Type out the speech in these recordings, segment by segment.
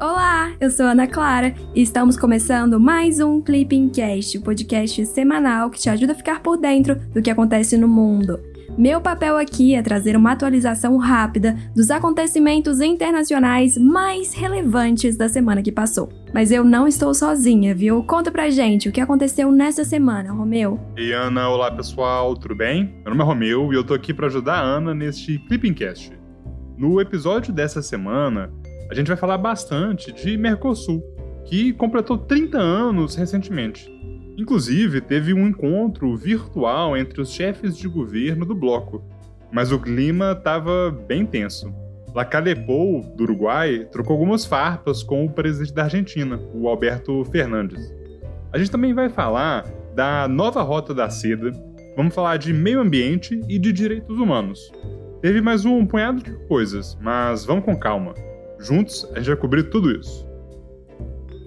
Olá, eu sou Ana Clara e estamos começando mais um Clipping Cast, o podcast semanal que te ajuda a ficar por dentro do que acontece no mundo. Meu papel aqui é trazer uma atualização rápida dos acontecimentos internacionais mais relevantes da semana que passou. Mas eu não estou sozinha, viu? Conta pra gente o que aconteceu nessa semana, Romeu. Ei, Ana, olá pessoal, tudo bem? Meu nome é Romeu e eu tô aqui para ajudar a Ana neste Clipping Cast. No episódio dessa semana, a gente vai falar bastante de Mercosul, que completou 30 anos recentemente. Inclusive, teve um encontro virtual entre os chefes de governo do bloco, mas o clima estava bem tenso. Lacalepou, do Uruguai, trocou algumas farpas com o presidente da Argentina, o Alberto Fernandes. A gente também vai falar da nova rota da seda, vamos falar de meio ambiente e de direitos humanos. Teve mais um punhado de coisas, mas vamos com calma. Juntos, a gente vai cobrir tudo isso.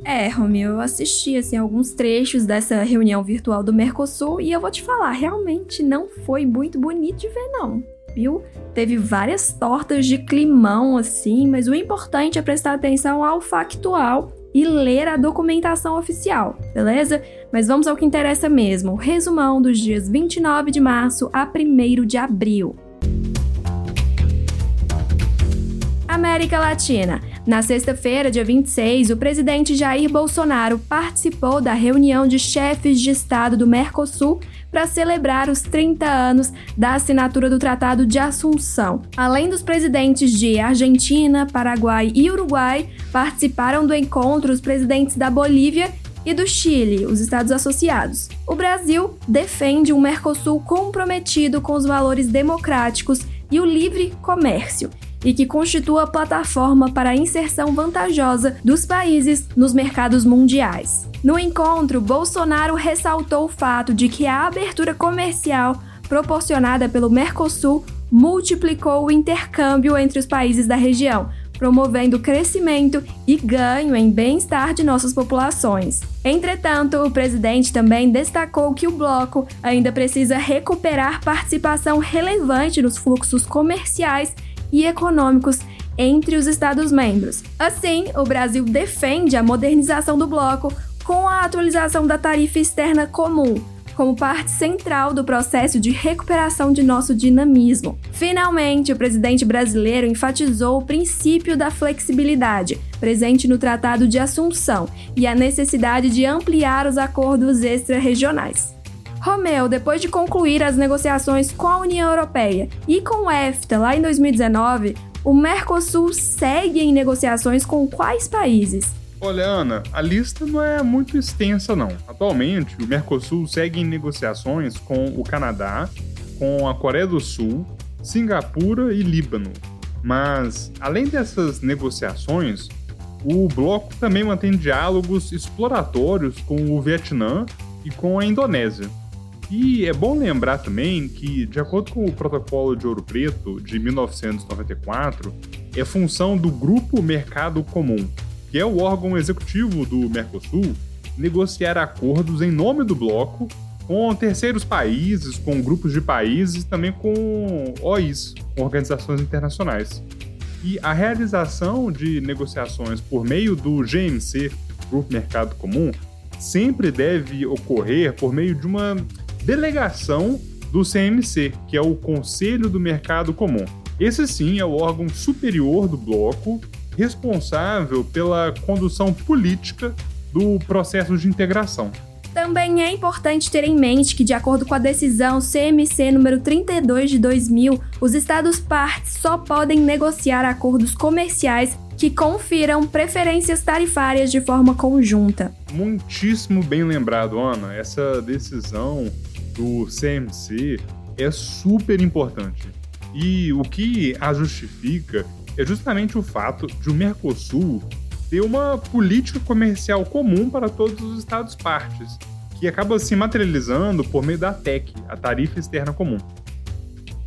É, Romeu, eu assisti assim, alguns trechos dessa reunião virtual do Mercosul e eu vou te falar, realmente não foi muito bonito de ver, não. Viu? Teve várias tortas de climão, assim, mas o importante é prestar atenção ao factual e ler a documentação oficial, beleza? Mas vamos ao que interessa mesmo: resumão dos dias 29 de março a 1 de abril. América Latina. Na sexta-feira, dia 26, o presidente Jair Bolsonaro participou da reunião de chefes de Estado do Mercosul para celebrar os 30 anos da assinatura do Tratado de Assunção. Além dos presidentes de Argentina, Paraguai e Uruguai, participaram do encontro os presidentes da Bolívia e do Chile, os Estados Associados. O Brasil defende um Mercosul comprometido com os valores democráticos e o livre comércio e que constitua plataforma para a inserção vantajosa dos países nos mercados mundiais. No encontro, Bolsonaro ressaltou o fato de que a abertura comercial proporcionada pelo Mercosul multiplicou o intercâmbio entre os países da região, promovendo crescimento e ganho em bem-estar de nossas populações. Entretanto, o presidente também destacou que o bloco ainda precisa recuperar participação relevante nos fluxos comerciais e econômicos entre os Estados-membros. Assim, o Brasil defende a modernização do bloco com a atualização da tarifa externa comum, como parte central do processo de recuperação de nosso dinamismo. Finalmente, o presidente brasileiro enfatizou o princípio da flexibilidade, presente no Tratado de Assunção, e a necessidade de ampliar os acordos extra-regionais. Romeu, depois de concluir as negociações com a União Europeia e com o EFTA lá em 2019, o Mercosul segue em negociações com quais países? Olha, Ana, a lista não é muito extensa, não. Atualmente, o Mercosul segue em negociações com o Canadá, com a Coreia do Sul, Singapura e Líbano. Mas, além dessas negociações, o bloco também mantém diálogos exploratórios com o Vietnã e com a Indonésia. E é bom lembrar também que, de acordo com o Protocolo de Ouro Preto de 1994, é função do Grupo Mercado Comum, que é o órgão executivo do Mercosul, negociar acordos em nome do bloco com terceiros países, com grupos de países e também com OIs, organizações internacionais. E a realização de negociações por meio do GMC, Grupo Mercado Comum, sempre deve ocorrer por meio de uma delegação do CMC, que é o Conselho do Mercado Comum. Esse sim é o órgão superior do bloco, responsável pela condução política do processo de integração. Também é importante ter em mente que, de acordo com a decisão CMC número 32 de 2000, os Estados partes só podem negociar acordos comerciais que confiram preferências tarifárias de forma conjunta. Muitíssimo bem lembrado, Ana. Essa decisão do CMC é super importante. E o que a justifica é justamente o fato de o Mercosul ter uma política comercial comum para todos os Estados partes, que acaba se materializando por meio da TEC, a Tarifa Externa Comum.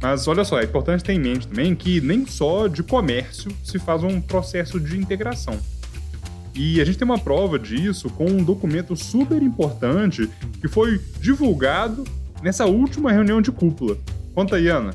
Mas olha só, é importante ter em mente também que nem só de comércio se faz um processo de integração. E a gente tem uma prova disso com um documento super importante que foi divulgado nessa última reunião de cúpula. Conta aí, Ana.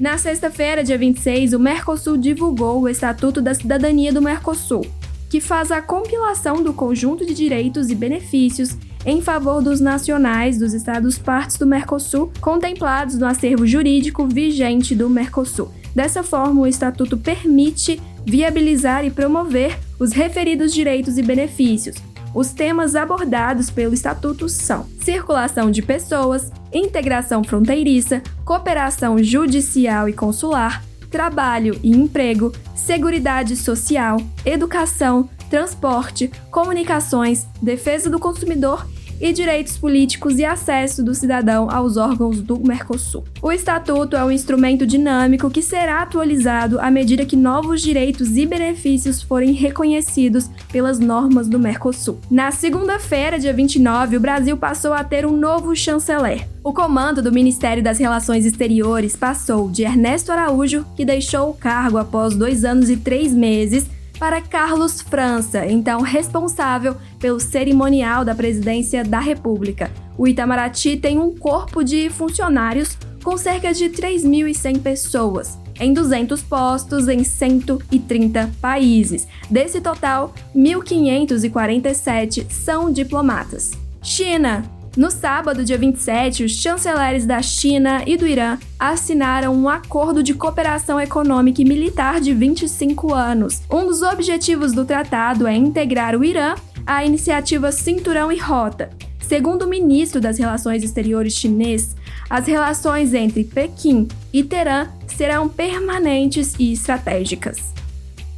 Na sexta-feira, dia 26, o Mercosul divulgou o Estatuto da Cidadania do Mercosul, que faz a compilação do conjunto de direitos e benefícios em favor dos nacionais dos estados partes do Mercosul contemplados no acervo jurídico vigente do Mercosul. Dessa forma, o Estatuto permite viabilizar e promover os referidos direitos e benefícios, os temas abordados pelo Estatuto são circulação de pessoas, integração fronteiriça, cooperação judicial e consular, trabalho e emprego, seguridade social, educação, transporte, comunicações, defesa do consumidor e direitos políticos e acesso do cidadão aos órgãos do Mercosul. O Estatuto é um instrumento dinâmico que será atualizado à medida que novos direitos e benefícios forem reconhecidos pelas normas do Mercosul. Na segunda-feira, dia 29, o Brasil passou a ter um novo chanceler. O comando do Ministério das Relações Exteriores passou de Ernesto Araújo, que deixou o cargo após dois anos e três meses, para Carlos França, então responsável pelo cerimonial da presidência da República. O Itamaraty tem um corpo de funcionários com cerca de 3.100 pessoas, em 200 postos em 130 países. Desse total, 1.547 são diplomatas. China no sábado, dia 27, os chanceleres da China e do Irã assinaram um acordo de cooperação econômica e militar de 25 anos. Um dos objetivos do tratado é integrar o Irã à iniciativa Cinturão e Rota. Segundo o ministro das Relações Exteriores chinês, as relações entre Pequim e Teherã serão permanentes e estratégicas.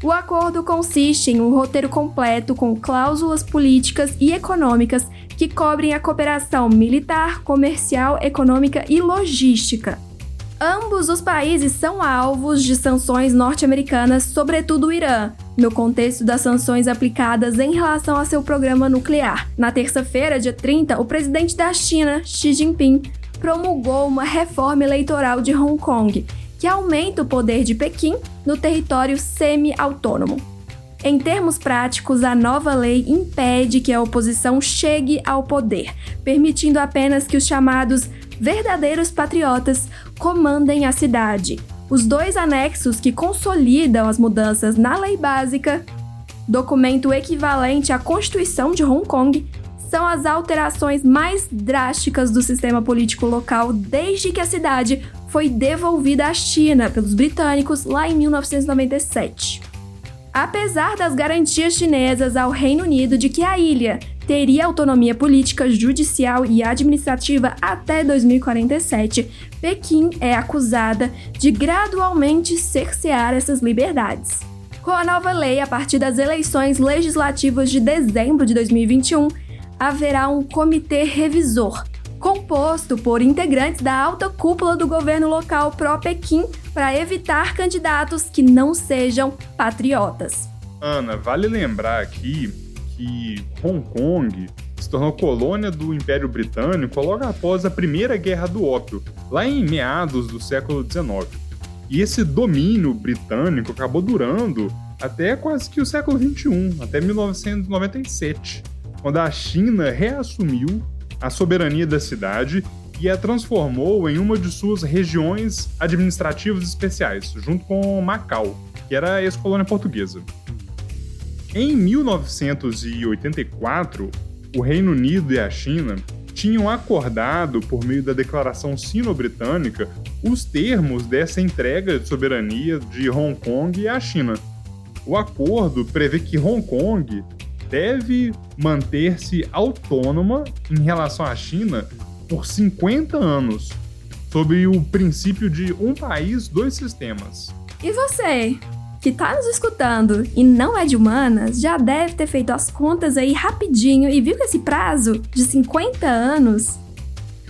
O acordo consiste em um roteiro completo com cláusulas políticas e econômicas que cobrem a cooperação militar, comercial, econômica e logística. Ambos os países são alvos de sanções norte-americanas, sobretudo o Irã, no contexto das sanções aplicadas em relação a seu programa nuclear. Na terça-feira, dia 30, o presidente da China, Xi Jinping, promulgou uma reforma eleitoral de Hong Kong, que aumenta o poder de Pequim no território semi-autônomo. Em termos práticos, a nova lei impede que a oposição chegue ao poder, permitindo apenas que os chamados verdadeiros patriotas comandem a cidade. Os dois anexos que consolidam as mudanças na lei básica, documento equivalente à Constituição de Hong Kong, são as alterações mais drásticas do sistema político local desde que a cidade foi devolvida à China pelos britânicos lá em 1997 apesar das garantias chinesas ao Reino Unido de que a ilha teria autonomia política, judicial e administrativa até 2047, Pequim é acusada de gradualmente cercear essas liberdades. Com a nova lei, a partir das eleições legislativas de dezembro de 2021, haverá um comitê revisor, composto por integrantes da alta cúpula do governo local pró-Pequim para evitar candidatos que não sejam patriotas. Ana, vale lembrar aqui que Hong Kong se tornou colônia do Império Britânico logo após a Primeira Guerra do Ópio, lá em meados do século XIX. E esse domínio britânico acabou durando até quase que o século XXI, até 1997, quando a China reassumiu a soberania da cidade e a transformou em uma de suas regiões administrativas especiais, junto com Macau, que era a ex-colônia portuguesa. Em 1984, o Reino Unido e a China tinham acordado, por meio da Declaração Sino-Britânica, os termos dessa entrega de soberania de Hong Kong à China. O acordo prevê que Hong Kong deve manter-se autônoma em relação à China por 50 anos, sob o princípio de um país, dois sistemas. E você, que está nos escutando e não é de humanas, já deve ter feito as contas aí rapidinho e viu que esse prazo de 50 anos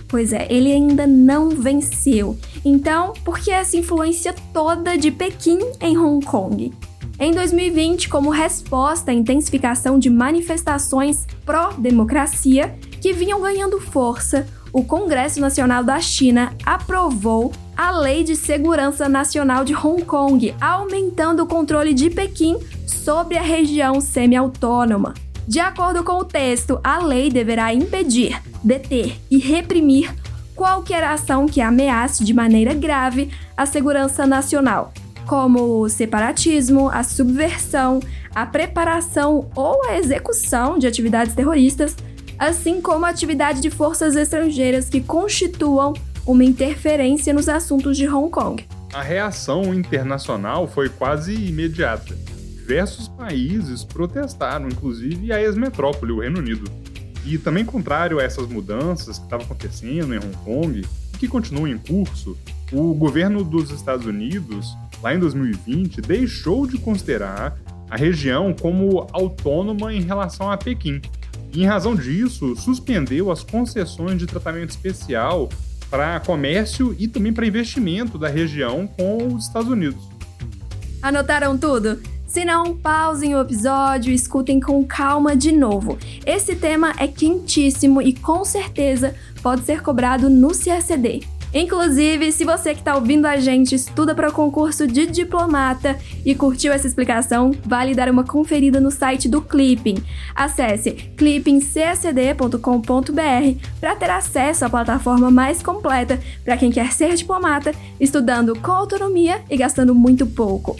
Pois é, ele ainda não venceu. Então, por que essa influência toda de Pequim em Hong Kong? Em 2020, como resposta à intensificação de manifestações pró-democracia que vinham ganhando força, o Congresso Nacional da China aprovou a Lei de Segurança Nacional de Hong Kong, aumentando o controle de Pequim sobre a região semi-autônoma. De acordo com o texto, a lei deverá impedir, deter e reprimir qualquer ação que ameace de maneira grave a segurança nacional, como o separatismo, a subversão, a preparação ou a execução de atividades terroristas, assim como a atividade de forças estrangeiras que constituam uma interferência nos assuntos de Hong Kong. A reação internacional foi quase imediata. Diversos países protestaram, inclusive a ex-metrópole, o Reino Unido. E também contrário a essas mudanças que estavam acontecendo em Hong Kong que continuam em curso, o governo dos Estados Unidos, lá em 2020, deixou de considerar a região como autônoma em relação a Pequim. Em razão disso, suspendeu as concessões de tratamento especial para comércio e também para investimento da região com os Estados Unidos. Anotaram tudo? Se não, pausem o episódio e escutem com calma de novo. Esse tema é quentíssimo e com certeza pode ser cobrado no CSD. Inclusive, se você que está ouvindo a gente estuda para o concurso de diplomata e curtiu essa explicação, vale dar uma conferida no site do Clipping. Acesse clippingcsd.com.br para ter acesso à plataforma mais completa para quem quer ser diplomata, estudando com autonomia e gastando muito pouco.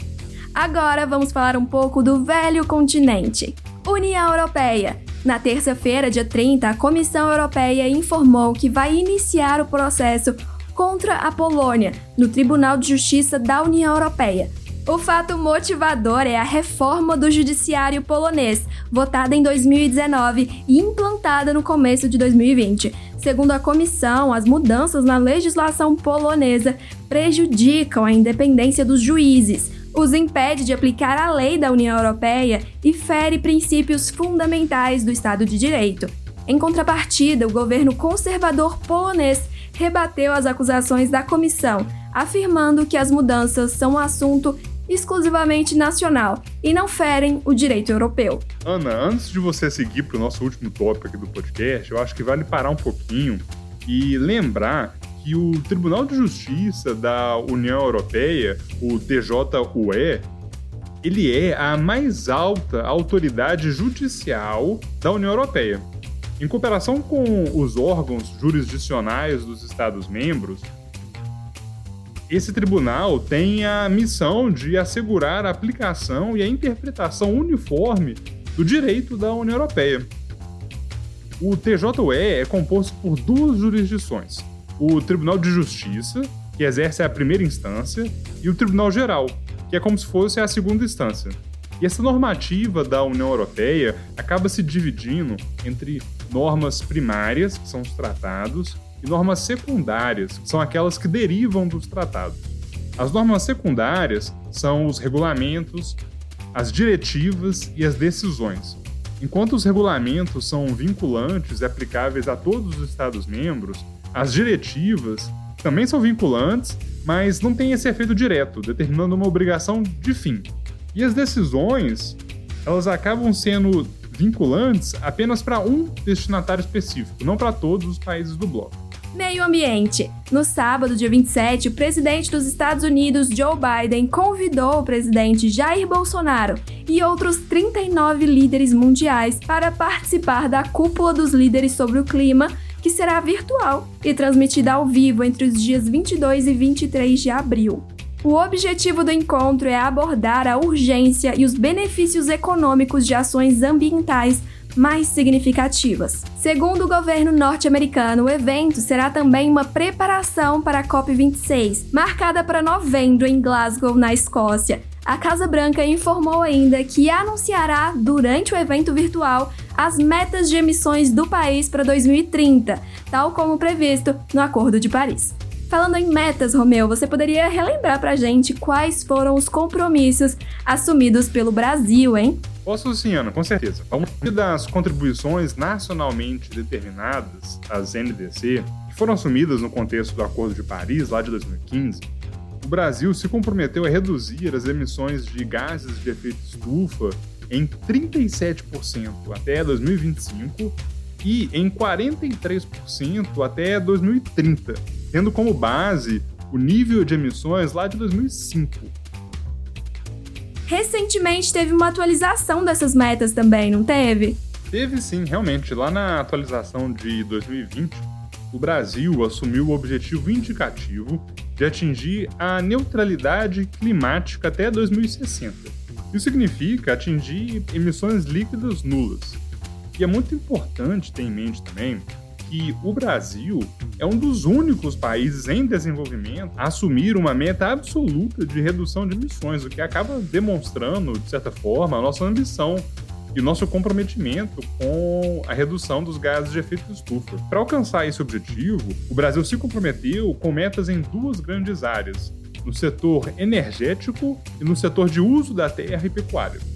Agora vamos falar um pouco do velho continente. União Europeia. Na terça-feira, dia 30, a Comissão Europeia informou que vai iniciar o processo contra a Polônia no Tribunal de Justiça da União Europeia. O fato motivador é a reforma do judiciário polonês, votada em 2019 e implantada no começo de 2020. Segundo a comissão, as mudanças na legislação polonesa prejudicam a independência dos juízes, os impede de aplicar a lei da União Europeia e fere princípios fundamentais do Estado de Direito. Em contrapartida, o governo conservador polonês rebateu as acusações da comissão, afirmando que as mudanças são um assunto exclusivamente nacional e não ferem o direito europeu. Ana, antes de você seguir para o nosso último tópico aqui do podcast, eu acho que vale parar um pouquinho e lembrar que o Tribunal de Justiça da União Europeia, o TJUE, ele é a mais alta autoridade judicial da União Europeia. Em comparação com os órgãos jurisdicionais dos Estados-membros, esse tribunal tem a missão de assegurar a aplicação e a interpretação uniforme do direito da União Europeia. O TJUE é composto por duas jurisdições: o Tribunal de Justiça, que exerce a primeira instância, e o Tribunal Geral, que é como se fosse a segunda instância. E essa normativa da União Europeia acaba se dividindo entre normas primárias, que são os tratados, e normas secundárias, que são aquelas que derivam dos tratados. As normas secundárias são os regulamentos, as diretivas e as decisões. Enquanto os regulamentos são vinculantes e aplicáveis a todos os Estados-membros, as diretivas também são vinculantes, mas não têm esse efeito direto, determinando uma obrigação de fim. E as decisões, elas acabam sendo vinculantes apenas para um destinatário específico, não para todos os países do bloco. Meio ambiente. No sábado, dia 27, o presidente dos Estados Unidos, Joe Biden, convidou o presidente Jair Bolsonaro e outros 39 líderes mundiais para participar da cúpula dos líderes sobre o clima, que será virtual e transmitida ao vivo entre os dias 22 e 23 de abril. O objetivo do encontro é abordar a urgência e os benefícios econômicos de ações ambientais mais significativas. Segundo o governo norte-americano, o evento será também uma preparação para a COP26, marcada para novembro em Glasgow, na Escócia. A Casa Branca informou ainda que anunciará, durante o evento virtual, as metas de emissões do país para 2030, tal como previsto no Acordo de Paris. Falando em metas, Romeu, você poderia relembrar pra gente quais foram os compromissos assumidos pelo Brasil, hein? Posso Ana, com certeza. Uma das contribuições nacionalmente determinadas, as NDC, que foram assumidas no contexto do Acordo de Paris, lá de 2015, o Brasil se comprometeu a reduzir as emissões de gases de efeito estufa em 37% até 2025 e em 43% até 2030 tendo como base o nível de emissões lá de 2005. Recentemente teve uma atualização dessas metas também, não teve? Teve sim, realmente. Lá na atualização de 2020, o Brasil assumiu o objetivo indicativo de atingir a neutralidade climática até 2060. Isso significa atingir emissões líquidas nulas. E é muito importante ter em mente também que o Brasil é um dos únicos países em desenvolvimento a assumir uma meta absoluta de redução de emissões, o que acaba demonstrando, de certa forma, a nossa ambição e o nosso comprometimento com a redução dos gases de efeito estufa. Para alcançar esse objetivo, o Brasil se comprometeu com metas em duas grandes áreas: no setor energético e no setor de uso da terra e pecuária.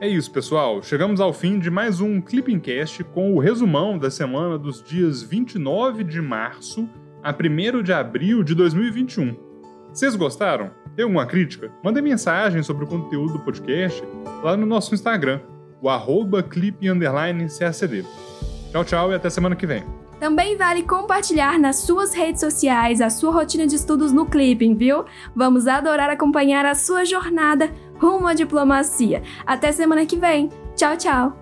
É isso, pessoal. Chegamos ao fim de mais um Clipping Cast com o resumão da semana dos dias 29 de março a 1 de abril de 2021. Vocês gostaram? Tem alguma crítica? Mandem mensagem sobre o conteúdo do podcast lá no nosso Instagram, o arroba clip__cacd. Tchau, tchau e até semana que vem. Também vale compartilhar nas suas redes sociais a sua rotina de estudos no Clipping, viu? Vamos adorar acompanhar a sua jornada rumo à diplomacia. Até semana que vem. Tchau, tchau.